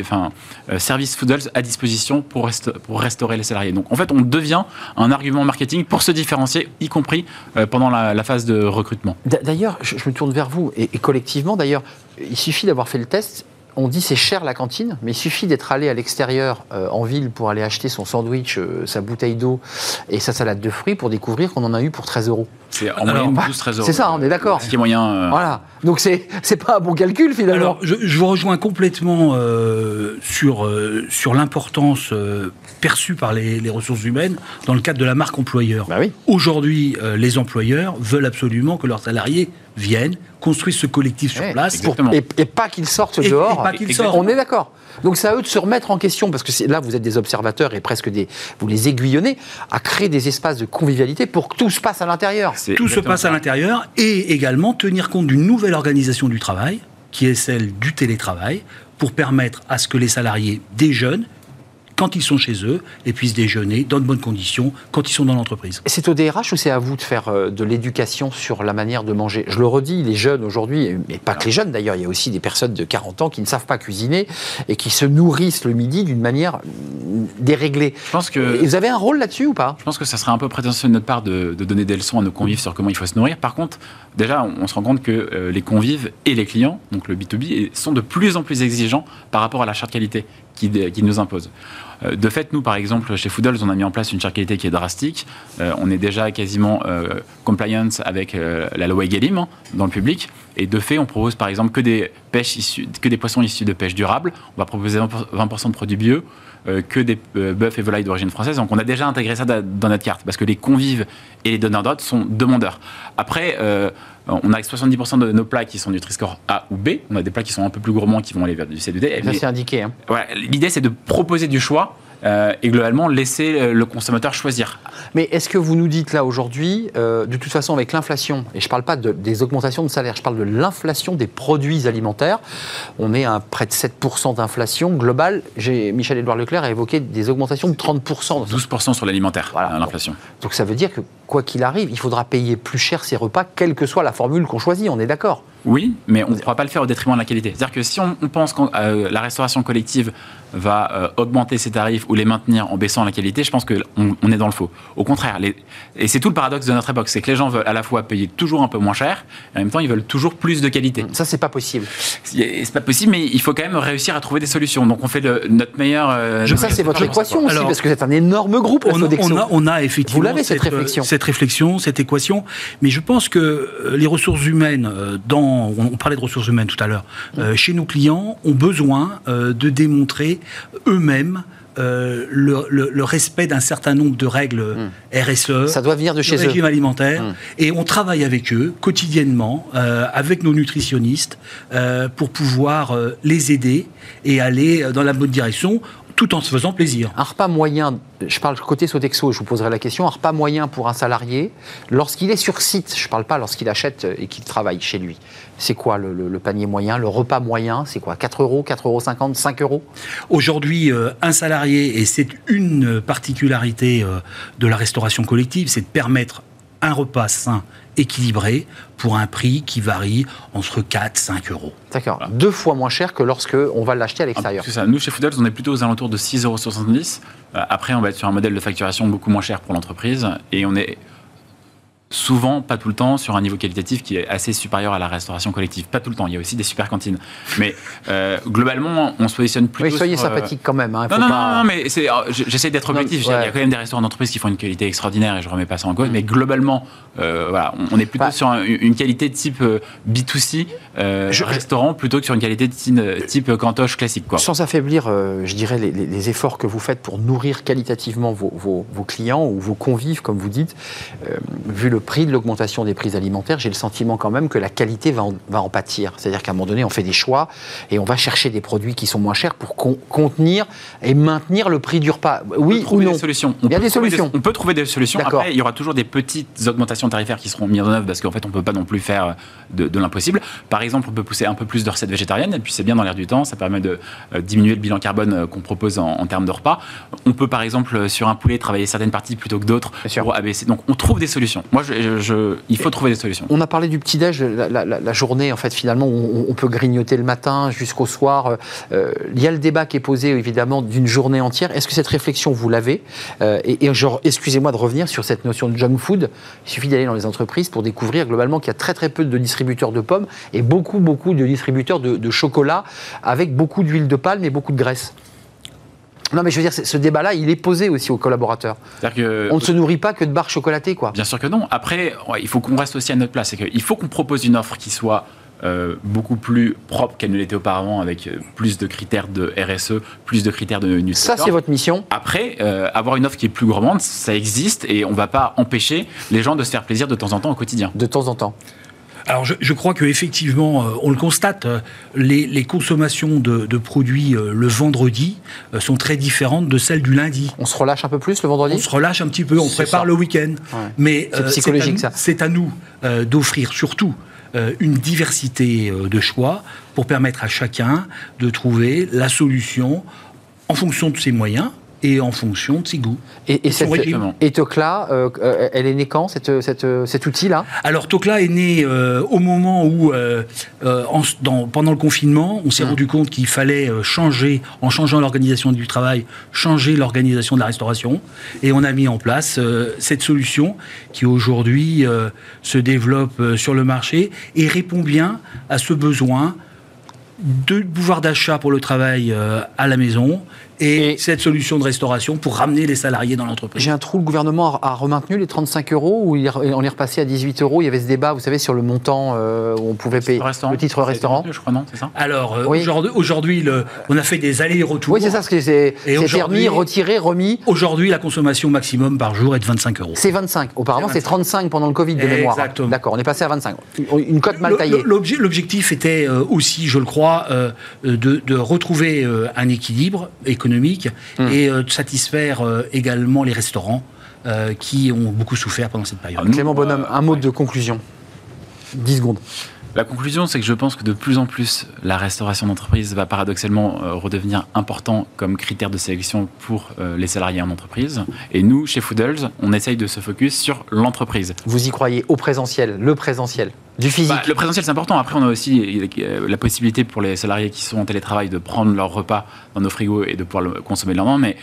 enfin, euh, service Foodles à disposition pour, pour restaurer les salariés. Donc en fait, on devient un argument marketing pour se différencier, y compris pendant la, phase de recrutement. D'ailleurs, je, me tourne vers vous, et collectivement d'ailleurs, il suffit d'avoir fait le test on dit c'est cher la cantine, mais il suffit d'être allé à l'extérieur euh, en ville pour aller acheter son sandwich, euh, sa bouteille d'eau et sa salade de fruits pour découvrir qu'on en a eu pour 13 euros. C'est en moyenne 12-13 euros. C'est ça, on est d'accord. Ce qui est moyen. euh, Voilà. Donc c'est c'est pas un bon calcul finalement. Alors, je, je vous rejoins complètement euh, sur, euh, sur l'importance euh, perçue par les, les ressources humaines dans le cadre de la marque employeur. Bah oui. Aujourd'hui, euh, les employeurs veulent absolument que leurs salariés viennent, construisent ce collectif sur Ouais, place. pour- et, et pas qu'ils sortent Et- et dehors. pas qu'ils Et- sortent. On est d'accord. Donc c'est à eux de se remettre en question, parce que là, vous êtes des observateurs et presque des. Vous les aiguillonnez à créer des espaces de convivialité pour que tout se passe à l'intérieur. Tout se passe à l'intérieur et également tenir compte d'une nouvelle organisation du travail, qui est celle du télétravail, pour permettre à ce que les salariés des jeunes, quand ils sont chez eux, et puissent déjeuner dans de bonnes conditions quand ils sont dans l'entreprise. C'est au DRH ou c'est à vous de faire euh, de l'éducation sur la manière de manger? Je le redis, les jeunes aujourd'hui, mais pas que les jeunes d'ailleurs, il y a aussi des personnes de 40 ans qui ne savent pas cuisiner et qui se nourrissent le midi d'une manière mm, déréglée. Je pense que. Et vous avez un rôle là-dessus ou pas? Je pense que ça serait un peu prétentieux de notre part de, de donner des leçons à nos convives sur comment il faut se nourrir. Par contre, déjà, on, on se rend compte que euh, les convives et les clients, donc le B2B, et- sont de plus en plus exigeants par rapport à la charte qualité qu'ils qui nous imposent. Euh, De fait, nous, par exemple, chez Foodles, on a mis en place une charte qualité qui est drastique. Euh, on est déjà quasiment euh, compliance avec euh, la loi Egalim hein, dans le public. Et de fait, on propose par exemple que des, pêches que des poissons issus de pêche durable. On va proposer 20% de produits bio, que des euh, bœufs et volailles d'origine française. Donc on a déjà intégré ça da- dans notre carte parce que les convives et les donneurs d'ordre sont demandeurs. Après, euh, on a 70% de nos plats qui sont Nutri-Score A ou B. On a des plats qui sont un peu plus gourmands qui vont aller vers du C, du D. Ça c'est indiqué. hein. Ouais, L'idée, c'est de proposer du choix euh, et globalement laisser le consommateur choisir. Mais est-ce que vous nous dites là aujourd'hui, euh, de toute façon avec l'inflation, et je ne parle pas de- des augmentations de salaire, je parle de l'inflation des produits alimentaires, on est à près de 7% d'inflation globale. Michel-Édouard Leclerc a évoqué des augmentations de 30%. 12% sur l'alimentaire, Voilà. euh, l'inflation. Donc ça veut dire que quoi qu'il arrive, il faudra payer plus cher ses repas, quelle que soit la formule qu'on choisit, on est d'accord Oui, mais on ne pourra pas le faire au détriment de la qualité. C'est-à-dire que si on, on pense que la restauration collective va euh, augmenter ses tarifs ou les maintenir en baissant la qualité, je pense qu'on on est dans le faux. Au contraire, les- et c'est tout le paradoxe de notre époque, c'est que les gens veulent à la fois payer toujours un peu moins cher, et en même temps ils veulent toujours plus de qualité. Ça, c'est pas possible. C'est pas possible, mais il faut quand même réussir à trouver des solutions. Donc on fait le- notre meilleur. euh, ça, c'est votre équation aussi, Alors, parce que c'est un énorme groupe, On, a, on a effectivement Vous l'avez, cette réflexion. cette réflexion, cette équation, mais je pense que euh, les ressources humaines, euh, dans, on on parlait de ressources humaines tout à l'heure, euh, chez nos clients, ont besoin euh, de démontrer eux-mêmes euh, le, le- le respect d'un certain nombre de règles RSE, Ça doit venir de chez eux. régime alimentaire, Hum. et on travaille avec eux quotidiennement, euh, avec nos nutritionnistes, euh, pour pouvoir les aider et aller dans la bonne direction, tout en se faisant plaisir. Un repas moyen, je parle côté Sodexo, je vous poserai la question, un repas moyen pour un salarié, lorsqu'il est sur site, je ne parle pas lorsqu'il achète et qu'il travaille chez lui, c'est quoi le, le- le panier moyen Le repas moyen, c'est quoi? 4 euros, 4,50 euros, 5 euros? Aujourd'hui, euh, un salarié, et c'est une particularité euh, de la restauration collective, c'est de permettre un repas sain, équilibré, pour un prix qui varie entre 4 et 5 euros. D'accord. Deux fois moins cher que lorsque on va l'acheter à Ah, l'extérieur. c'est ça. Nous, chez Foodles, on est plutôt aux alentours de 6,70 euros. Euh, Après, on va être sur un modèle de facturation beaucoup moins cher pour l'entreprise. Et on est souvent, pas tout le temps, sur un niveau qualitatif qui est assez supérieur à la restauration collective. Pas tout le temps. Il y a aussi des super cantines. Mais euh, globalement, on se positionne plutôt. Oui, soyez sur, euh, sympathique quand même. hein, Non, non, pas- non, non, mais j'essaie d'être objectif. Il y a quand même des restaurants d'entreprise qui font une qualité extraordinaire et je remets pas ça en cause. Mais globalement, euh, voilà, on- on est plutôt Bah. sur un- une qualité de type euh, B2C euh, Je- restaurant plutôt que sur une qualité de type, cantoche classique. Quoi. Sans affaiblir, je dirais, les, les- les efforts que vous faites pour nourrir qualitativement vos, vos- vos clients ou vos convives, comme vous dites, vu le prix de l'augmentation des prix alimentaires, j'ai le sentiment quand même que la qualité va en, va en pâtir. C'est-à-dire qu'à un moment donné, on fait des choix et on va chercher des produits qui sont moins chers pour con- contenir et maintenir le prix du repas. On Oui ou non des solutions. Il y a des solutions. on peut trouver des solutions. Après, il y aura toujours des petites augmentations tarifaires qui seront mises en œuvre parce qu'en fait, on peut pas non plus faire de, de l'impossible. Par exemple, on peut pousser un peu plus de recettes végétariennes et puis c'est bien dans l'air du temps. Ça permet de euh, diminuer le bilan carbone euh, qu'on propose en, en termes de repas. On peut par exemple euh, sur un poulet travailler certaines parties plutôt que d'autres pour abaisser. Donc, on trouve des solutions. Moi, il faut trouver des solutions. On a parlé du petit-déj, la, journée, en fait, finalement, on, peut grignoter le matin jusqu'au soir. Euh, il y a le débat qui est posé, évidemment, d'une journée entière. Est-ce que cette réflexion, vous l'avez euh, Et, excusez-moi de revenir sur cette notion de junk food. Il suffit d'aller dans les entreprises pour découvrir globalement qu'il y a très très peu de distributeurs de pommes et beaucoup beaucoup de distributeurs de chocolat avec beaucoup d'huile de palme et beaucoup de graisse. Non, mais je veux dire, ce débat-là, il est posé aussi aux collaborateurs. Que, on ne se nourrit pas que de barres chocolatées, quoi. Bien sûr que non. Après, il faut qu'on reste aussi à notre place. Il faut qu'on propose une offre qui soit euh, beaucoup plus propre qu'elle ne l'était auparavant, avec euh, plus de critères de RSE, plus de critères de nutrition. Ça, c'est votre mission. Après, euh, avoir une offre qui est plus gourmande, ça existe et on ne va pas empêcher les gens de se faire plaisir de temps en temps au quotidien. De temps en temps. Alors je, crois qu'effectivement, euh, on le constate, euh, les, consommations de, produits euh, le vendredi sont très différentes de celles du lundi. On se relâche un peu plus le vendredi? On se relâche un petit peu, on prépare le week-end. Mais c'est psychologique ça. C'est à nous d'offrir surtout une diversité de choix pour permettre à chacun de trouver la solution en fonction de ses moyens, et en fonction de ses goûts. Et, et, cette, et Tocla, euh, euh, elle est née quand, cette, cette, cet outil-là? Alors, Tocla est né euh, au moment où, en, dans, pendant le confinement, on s'est hum. rendu compte qu'il fallait changer, en changeant l'organisation du travail, changer l'organisation de la restauration. Et on a mis en place cette solution qui aujourd'hui se développe sur le marché et répond bien à ce besoin de pouvoir d'achat pour le travail à la maison et, cette solution de restauration pour ramener les salariés dans l'entreprise. J'ai un trou, le gouvernement a, remainjourd'hui les 35 euros ou on est repassé à 18 euros Il y avait ce débat, vous savez, sur le montant euh, où on pouvait payer le titre restaurant. Je crois, non, c'est ça? Alors, euh, aujourd'hui, on a fait des allers-retours. Oui, c'est ça, c'est permis, retiré, remis. Aujourd'hui, la consommation maximum par jour est de 25 euros. C'est 25. Auparavant, c'est 35 pendant le Covid de mémoire. Exactement. D'accord, on est passé à 25. Une cote mal taillée. L'objectif était euh, aussi, je le crois, de, de, retrouver un équilibre économique économique hmm. et euh, de satisfaire euh, également les restaurants euh, qui ont beaucoup souffert pendant cette période. Clément Bonhomme, un mot de conclusion. 10 secondes. La conclusion, c'est que je pense que de plus en plus, la restauration d'entreprise va paradoxalement redevenir important comme critère de sélection pour les salariés en entreprise. Et nous, chez Foodles, on essaye de se focus sur l'entreprise. Vous y croyez au présentiel, le présentiel du physique. Bah, le présentiel, c'est important. Après, on a aussi la possibilité pour les salariés qui sont en télétravail de prendre leur repas dans nos frigos et de pouvoir le consommer le lendemain. Mais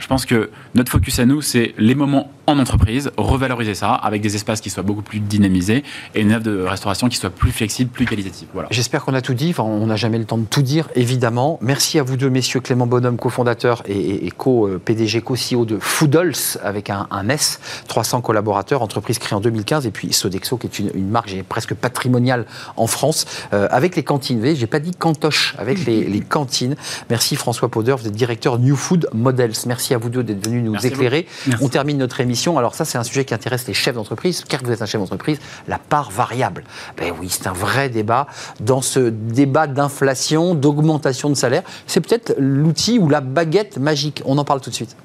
je pense que notre focus à nous, c'est les moments en entreprise, revaloriser ça avec des espaces qui soient beaucoup plus dynamisés et une œuvre de restauration qui soit plus flexible, plus qualitative. Voilà. J'espère qu'on a tout dit. Enfin, on n'a jamais le temps de tout dire, évidemment. Merci à vous deux, messieurs Clément Bonhomme, cofondateur et, co-PDG, co-CEO de Foodles avec un, S, 300 collaborateurs, entreprise créée en 2015, et puis Sodexo, qui est une, une marque, j'ai presque patrimonial en France, euh, avec les cantines. Vous j'ai pas dit cantoche, avec les, cantines. Merci François Pauder, vous êtes directeur New Food Models. Merci à vous deux d'être venus nous éclairer. On termine notre émission. Alors ça, c'est un sujet qui intéresse les chefs d'entreprise, car vous êtes un chef d'entreprise, la part variable. Ben oui, c'est un vrai débat. Dans ce débat d'inflation, d'augmentation de salaire, c'est peut-être l'outil ou la baguette magique. On en parle tout de suite.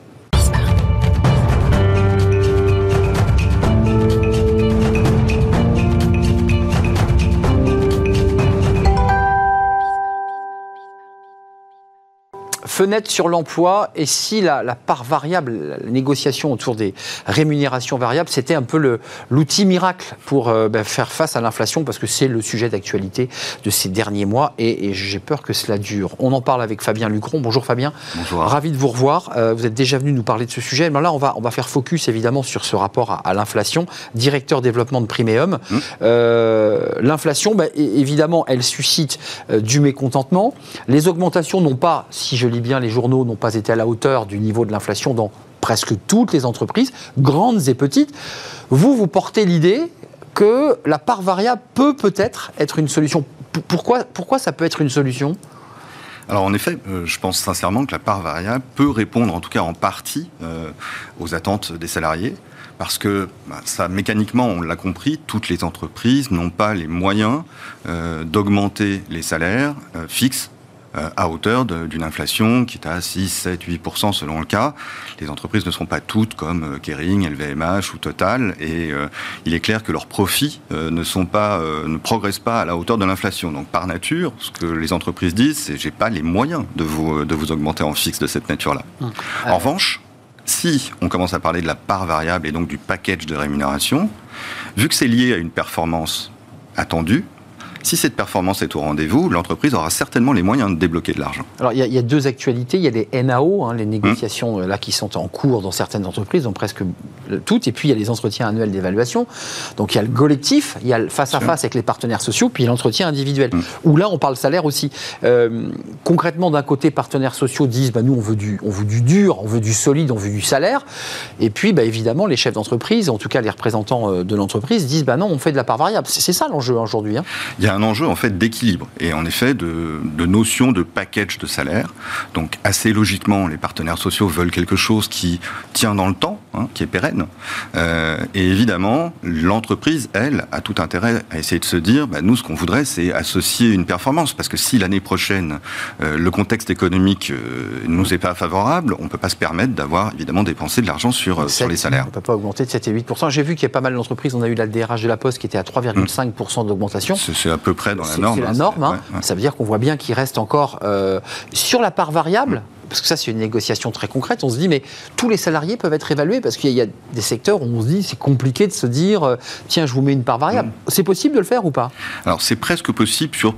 Fenêtre sur l'emploi et si la, part variable, la négociation autour des rémunérations variables, c'était un peu l'outil miracle pour euh, ben, faire face à l'inflation parce que c'est le sujet d'actualité de ces derniers mois et, j'ai peur que cela dure. On en parle avec Fabien Lucron. Bonjour Fabien. Bonjour. Ravi de vous revoir. Euh, vous êtes déjà venu nous parler de ce sujet. Mais là, on va, on va faire focus évidemment sur ce rapport à, l'inflation. Directeur développement de Primeum. Hum. Euh, l'inflation, ben, évidemment, elle suscite du mécontentement. Les augmentations n'ont pas, si je lis les journaux n'ont pas été à la hauteur du niveau de l'inflation dans presque toutes les entreprises, grandes et petites. Vous, vous portez l'idée que la part variable peut peut-être être une solution. Pourquoi, ça peut être une solution? Alors en effet, euh, je pense sincèrement que la part variable peut répondre, en tout cas en partie, euh, aux attentes des salariés. Parce que bah, ça, mécaniquement, on l'a compris, toutes les entreprises n'ont pas les moyens euh, d'augmenter les salaires fixes à hauteur d'une inflation qui est à 6, 7, 8% selon le cas. Les entreprises ne sont pas toutes comme euh, Kering, LVMH ou Total, et euh, il est clair que leurs profits ne sont pas, ne progressent pas à la hauteur de l'inflation. Donc par nature, ce que les entreprises disent, c'est j'ai pas les moyens de vous, de vous augmenter en fixe de cette nature-là. Hum. En revanche, si on commence à parler de la part variable et donc du package de rémunération, Vu que c'est lié à une performance attendue, si cette performance est au rendez-vous, l'entreprise aura certainement les moyens de débloquer de l'argent. Alors il y, a deux actualités. Il y a les NAO, hein, les négociations euh, là qui sont en cours dans certaines entreprises, donc presque toutes. Et puis il y a les entretiens annuels d'évaluation. Donc il y a le collectif, il y a le face à face avec les partenaires sociaux, puis l'entretien individuel. Mm. Où là on parle salaire aussi. Euh, concrètement, d'un côté, partenaires sociaux disent bah, nous on veut du, on veut du dur, on veut du solide, on veut du salaire. Et puis bah, évidemment les chefs d'entreprise, en tout cas les représentants euh, de l'entreprise, disent bah non on fait de la part variable. C'est ça l'enjeu aujourd'hui. Hein un enjeu en fait d'équilibre et en effet de, de notion de package de salaire. Donc assez logiquement, les partenaires sociaux veulent quelque chose qui tient dans le temps, hein, qui est pérenne. Euh, et évidemment, l'entreprise, elle, a tout intérêt à essayer de se dire, bah, nous, ce qu'on voudrait, c'est associer une performance, parce que si l'année prochaine euh, le contexte économique euh, nous est pas favorable, on peut pas se permettre d'avoir évidemment dépensé de l'argent sur, euh, sur les salaires. On peut pas augmenter de 7 et 8 J'ai vu qu'il y a pas mal d'entreprises. On a eu la DRH de la Poste qui était à 3,5 d'augmentation. C'est peu près dans la norme. C'est la hein, norme. Hein. Ça veut dire qu'on voit bien qu'il reste encore euh, sur la part variable. Parce que ça, c'est une négociation très concrète. On se dit, mais tous les salariés peuvent être évalués parce qu'il y, a des secteurs où on se dit, c'est compliqué de se dire, euh, tiens, je vous mets une part variable. Mm. C'est possible de le faire ou pas? Alors, c'est presque possible sur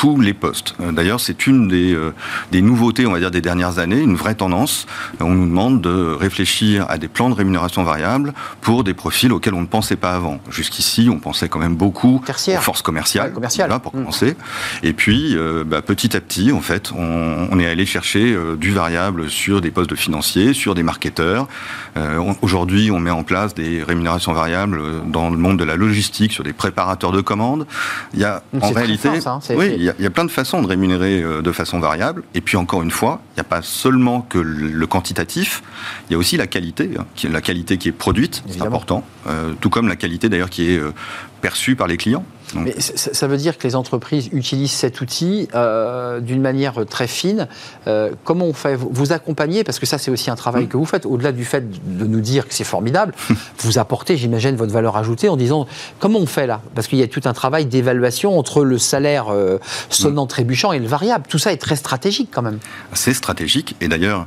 tous les postes. Euh, d'ailleurs, c'est une des, euh, des, nouveautés, on va dire, des dernières années, une vraie tendance. Euh, on nous demande de réfléchir à des plans de rémunération variable pour des profils auxquels on ne pensait pas avant. Jusqu'ici, on pensait quand même beaucoup aux forces commerciales, ouais, pour mmh. commencer. Et puis, bah, petit à petit, en fait, on, on est allé chercher du variable sur des postes de financiers, sur des marketeurs. Aujourd'hui, on met en place des rémunérations variables dans le monde de la logistique, sur des préparateurs de commandes. Il y a en réalité, hein, oui, il y, a plein de façons de rémunérer euh, de façon variable. Et puis encore une fois, il n'y a pas seulement que le quantitatif, il y a aussi la qualité, hein, la qualité qui est produite, c'est important, euh, tout comme la qualité d'ailleurs qui est euh, perçue par les clients. Mais ça veut dire que les entreprises utilisent cet outil euh, d'une manière très fine. Euh, comment on fait? Vous accompagnez, parce que ça c'est aussi un travail que vous faites, au-delà du fait de nous dire que c'est formidable, vous apportez, j'imagine, votre valeur ajoutée en disant comment on fait là? Parce qu'il y a tout un travail d'évaluation entre le salaire euh, sonnant, mm. trébuchant et le variable. Tout ça est très stratégique quand même. C'est stratégique, et d'ailleurs,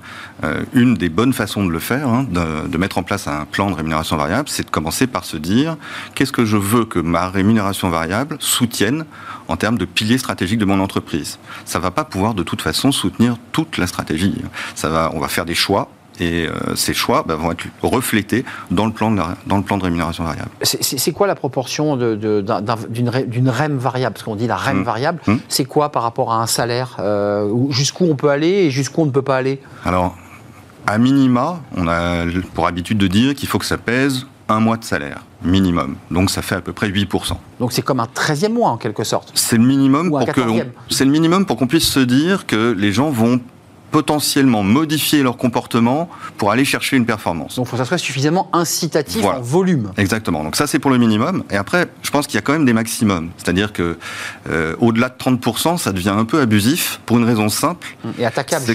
une des bonnes façons de le faire, hein, de, de mettre en place un plan de rémunération variable, c'est de commencer par se dire qu'est-ce que je veux que ma rémunération variable soutiennent en termes de piliers stratégiques de mon entreprise. Ça ne va pas pouvoir de toute façon soutenir toute la stratégie. Ça va, on va faire des choix et euh, ces choix bah, vont être reflétés dans le plan de, dans le plan de rémunération variable. C'est quoi la proportion d'une REM variable? Parce qu'on dit la REM mmh. variable, mmh. c'est quoi par rapport à un salaire euh, Jusqu'où on peut aller et jusqu'où on ne peut pas aller? Alors, à minima, on a pour habitude de dire qu'il faut que ça pèse un mois de salaire minimum. Donc ça fait à peu près 8%. Donc c'est comme un 13e mois en quelque sorte. C'est le minimum pour que c'est le minimum pour qu'on puisse se dire que les gens vont potentiellement modifier leur comportement pour aller chercher une performance. Donc il faut que ça soit suffisamment incitatif en volume. Exactement. Donc ça c'est pour le minimum. Et après, je pense qu'il y a quand même des maximums. C'est-à-dire que euh, au-delà de 30%, ça devient un peu abusif pour une raison simple. Et attaquable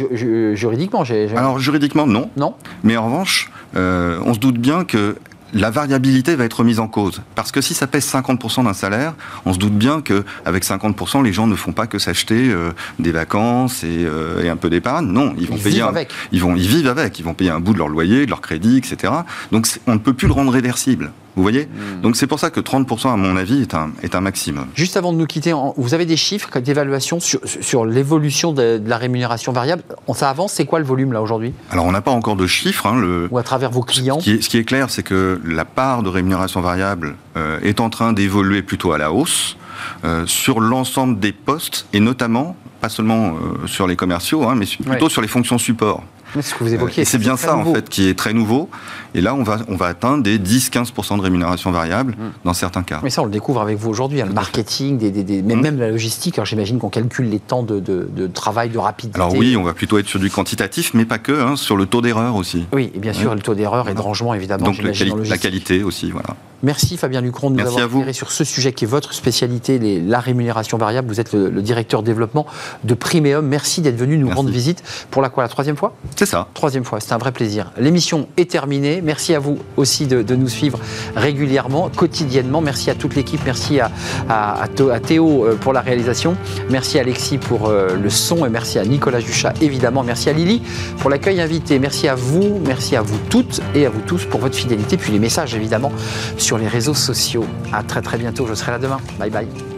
juridiquement Alors juridiquement non. Non. Mais en revanche, euh, on se doute bien que la variabilité va être mise en cause. Parce que si ça pèse 50% d'un salaire, on se doute bien qu'avec 50%, les gens ne font pas que s'acheter euh, des vacances euh, et, un peu d'épargne. Non, ils vont payer. avec. Ils vont, ils vivent avec. Ils vont payer un bout de leur loyer, de leur crédit, etc. Donc on ne peut plus le rendre réversible. Vous voyez hmm. Donc c'est pour ça que 30%, à mon avis, est un, est un maximum. Juste avant de nous quitter, vous avez des chiffres d'évaluation sur, sur l'évolution de, la rémunération variable Ça avance C'est quoi le volume là aujourd'hui? Alors on n'a pas encore de chiffres. Hein, le, Ou à travers vos clients ce qui, est, ce qui est, clair, c'est que la part de rémunération variable euh, est en train d'évoluer plutôt à la hausse. Euh, sur l'ensemble des postes et notamment, pas seulement euh, sur les commerciaux, hein, mais plutôt sur les fonctions support. C'est ce que vous évoquiez. c'est bien ça, en fait, qui est très nouveau. Et là, on va, on va atteindre des 10-15% de rémunération variable hmm. dans certains cas. Mais ça, on le découvre avec vous aujourd'hui. Hein, le marketing, des, hmm. même la logistique. Alors, j'imagine qu'on calcule les temps de, de, travail, de rapidité. Alors, oui, on va plutôt être sur du quantitatif, mais pas que, hein, sur le taux d'erreur aussi. Oui, et bien sûr, le taux d'erreur et de rangement, évidemment. Donc, la, qualité aussi, voilà. Merci Fabien Lucron de nous avoir éclairé sur ce sujet qui est votre spécialité, les, la rémunération variable. Vous êtes le, directeur développement de Primeum. Merci d'être venu nous rendre visite pour la quoi La troisième fois? C'est ça. Troisième fois, c'est un vrai plaisir. L'émission est terminée. Merci à vous aussi de, nous suivre régulièrement, quotidiennement. Merci à toute l'équipe. Merci à, à, Théo euh, pour la réalisation. Merci à Alexis pour euh, le son et merci à Nicolas Juchat évidemment. Merci à Lily pour l'accueil invité. Merci à vous, merci à vous toutes et à vous tous pour votre fidélité. Puis les messages évidemment sur les réseaux sociaux. À très très bientôt, je serai là demain. Bye bye.